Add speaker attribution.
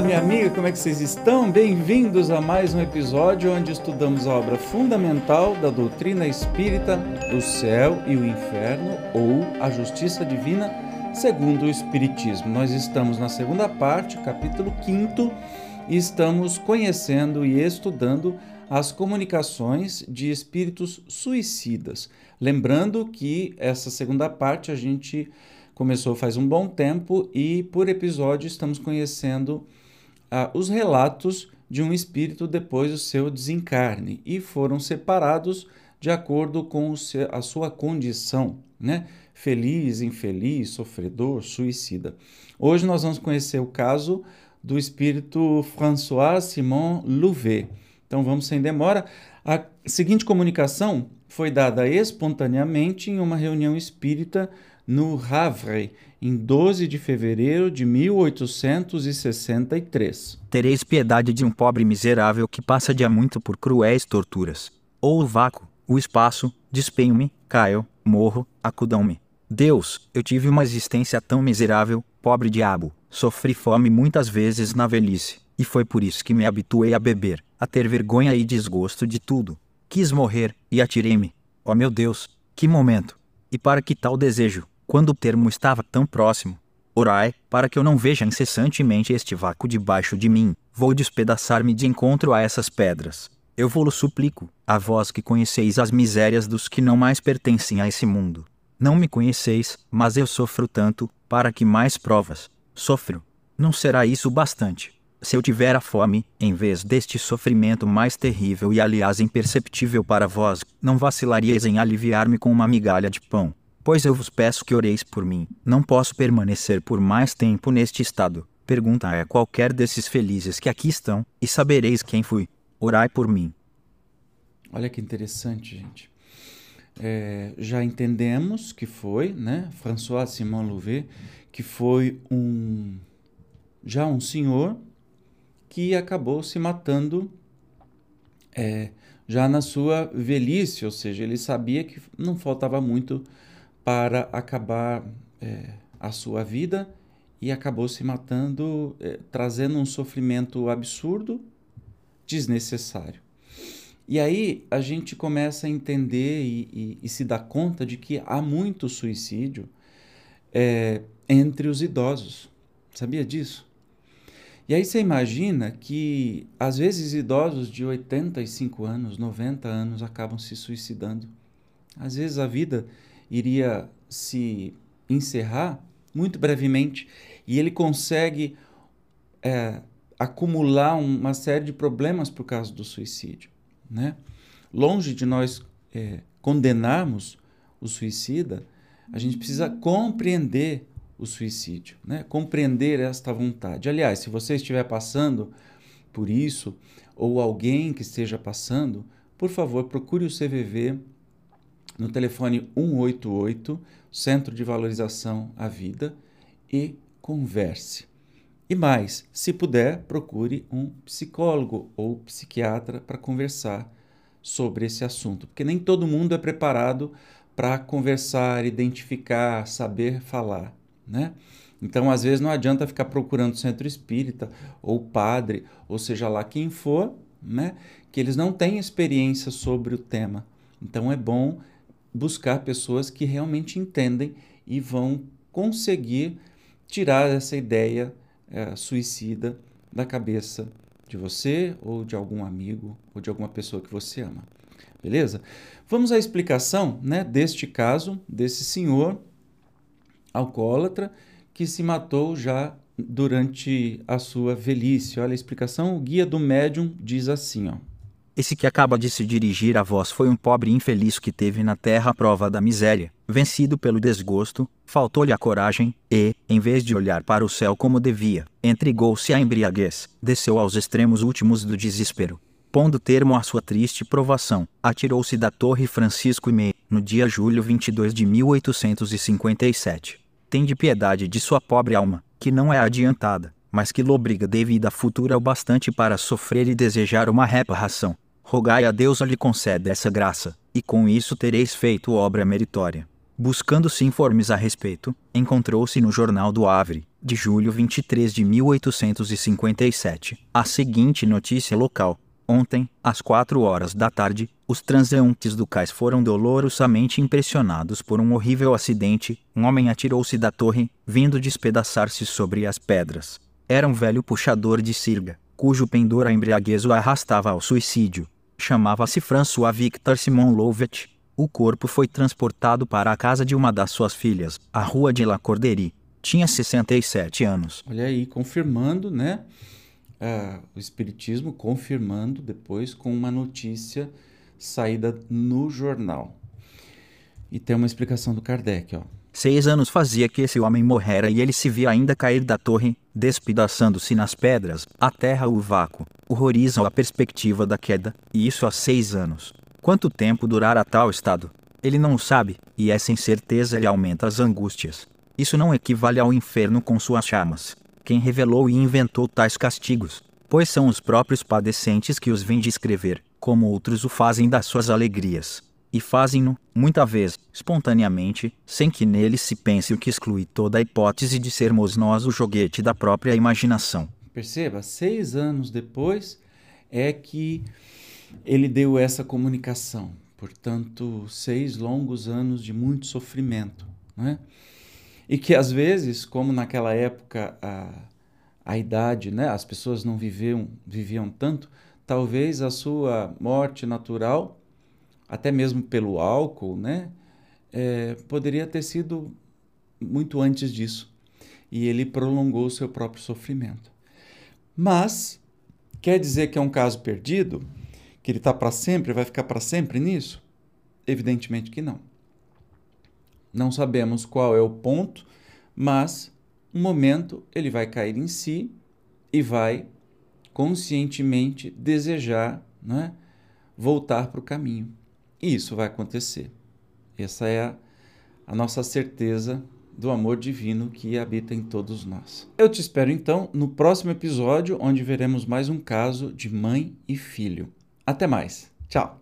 Speaker 1: Olá, minha amiga, como é que vocês estão? Bem-vindos a mais um episódio onde estudamos a obra fundamental da doutrina espírita, o céu e o inferno, ou a justiça divina, segundo o Espiritismo. Nós estamos na segunda parte, capítulo 5, e estamos conhecendo e estudando as comunicações de espíritos suicidas. Lembrando que essa segunda parte a gente começou faz um bom tempo e por episódio estamos conhecendo uh, os relatos de um espírito depois do seu desencarne e foram separados de acordo com seu, a sua condição, né? Feliz, infeliz, sofredor, suicida. Hoje nós vamos conhecer o caso do espírito François Simon Louvet. Então vamos sem demora. A seguinte comunicação foi dada espontaneamente em uma reunião espírita no Havre, em 12 de fevereiro de 1863.
Speaker 2: Tereis piedade de um pobre miserável que passa de há muito por cruéis torturas. Ou o vácuo, o espaço, despenho-me, caio, morro, acudam-me. Deus, eu tive uma existência tão miserável, pobre diabo, sofri fome muitas vezes na velhice, e foi por isso que me habituei a beber, a ter vergonha e desgosto de tudo. Quis morrer, e atirei-me. Ó oh meu Deus, que momento! E para que tal desejo, quando o termo estava tão próximo? Orai, para que eu não veja incessantemente este vácuo debaixo de mim, vou despedaçar-me de encontro a essas pedras. Eu vou-lo suplico, a vós que conheceis as misérias dos que não mais pertencem a esse mundo. Não me conheceis, mas eu sofro tanto, para que mais provas. Sofro. Não será isso bastante? Se eu tiver a fome, em vez deste sofrimento mais terrível e aliás imperceptível para vós, não vacilaríeis em aliviar-me com uma migalha de pão. Pois eu vos peço que oreis por mim. Não posso permanecer por mais tempo neste estado. Pergunta a qualquer desses felizes que aqui estão, e sabereis quem fui. Orai por mim.
Speaker 1: Olha que interessante, gente. É, já entendemos que foi, né, François Simon Louvet, que foi um já um senhor que acabou se matando é, já na sua velhice, ou seja, ele sabia que não faltava muito para acabar é, a sua vida e acabou se matando, é, trazendo um sofrimento absurdo, desnecessário. E aí a gente começa a entender e, e, e se dar conta de que há muito suicídio é, entre os idosos. Sabia disso? E aí você imagina que, às vezes, idosos de 85 anos, 90 anos acabam se suicidando. Às vezes a vida iria se encerrar muito brevemente e ele consegue é, acumular uma série de problemas por causa do suicídio. Né? Longe de nós é, condenarmos o suicida, a gente precisa compreender o suicídio, né? compreender esta vontade. Aliás, se você estiver passando por isso, ou alguém que esteja passando, por favor, procure o CVV no telefone 188, Centro de Valorização à Vida, e converse. E mais, se puder, procure um psicólogo ou psiquiatra para conversar sobre esse assunto, porque nem todo mundo é preparado para conversar, identificar, saber falar né? Então, às vezes, não adianta ficar procurando centro espírita ou padre, ou seja lá quem for, né? Que eles não têm experiência sobre o tema. Então, é bom buscar pessoas que realmente entendem e vão conseguir tirar essa ideia é, suicida da cabeça de você ou de algum amigo ou de alguma pessoa que você ama. Beleza? Vamos à explicação né, deste caso, desse senhor alcoólatra que se matou já durante a sua velhice. Olha a explicação, o guia do médium diz assim, ó.
Speaker 2: Esse que acaba de se dirigir a vós foi um pobre infeliz que teve na terra a prova da miséria, vencido pelo desgosto, faltou-lhe a coragem, e, em vez de olhar para o céu como devia, entregou-se à embriaguez, desceu aos extremos últimos do desespero. Pondo termo à sua triste provação, atirou-se da Torre Francisco e Meio, no dia julho 22 de 1857 de piedade de sua pobre alma, que não é adiantada, mas que lobriga de vida futura o bastante para sofrer e desejar uma reparação. Rogai a Deus lhe conceda essa graça, e com isso tereis feito obra meritória. Buscando-se informes a respeito, encontrou-se no Jornal do Havre, de julho 23 de 1857, a seguinte notícia local. Ontem, às quatro horas da tarde, os transeuntes do cais foram dolorosamente impressionados por um horrível acidente. Um homem atirou-se da torre, vindo despedaçar-se sobre as pedras. Era um velho puxador de sirga, cujo pendor a embriaguez o arrastava ao suicídio. Chamava-se François Victor Simon Louvet. O corpo foi transportado para a casa de uma das suas filhas, a rua de La Corderie. Tinha 67 anos.
Speaker 1: Olha aí, confirmando, né? Ah, o Espiritismo confirmando depois com uma notícia saída no jornal. E tem uma explicação do Kardec, ó.
Speaker 2: Seis anos fazia que esse homem morrera e ele se via ainda cair da torre, despedaçando-se nas pedras, a terra o vácuo, horroriza a perspectiva da queda, e isso há seis anos. Quanto tempo durará tal estado? Ele não sabe, e essa incerteza lhe aumenta as angústias. Isso não equivale ao inferno com suas chamas. Quem revelou e inventou tais castigos? Pois são os próprios padecentes que os vêm descrever, como outros o fazem das suas alegrias e fazem-no, muita vez, espontaneamente, sem que nele se pense o que exclui toda a hipótese de sermos nós o joguete da própria imaginação.
Speaker 1: Perceba, seis anos depois é que ele deu essa comunicação. Portanto, seis longos anos de muito sofrimento. Né? E que às vezes, como naquela época a, a idade, né, as pessoas não viviam, viviam tanto, talvez a sua morte natural até mesmo pelo álcool, né? É, poderia ter sido muito antes disso. E ele prolongou o seu próprio sofrimento. Mas, quer dizer que é um caso perdido? Que ele está para sempre, vai ficar para sempre nisso? Evidentemente que não. Não sabemos qual é o ponto, mas um momento ele vai cair em si e vai conscientemente desejar né, voltar para o caminho. E isso vai acontecer. Essa é a, a nossa certeza do amor divino que habita em todos nós. Eu te espero então no próximo episódio, onde veremos mais um caso de mãe e filho. Até mais. Tchau.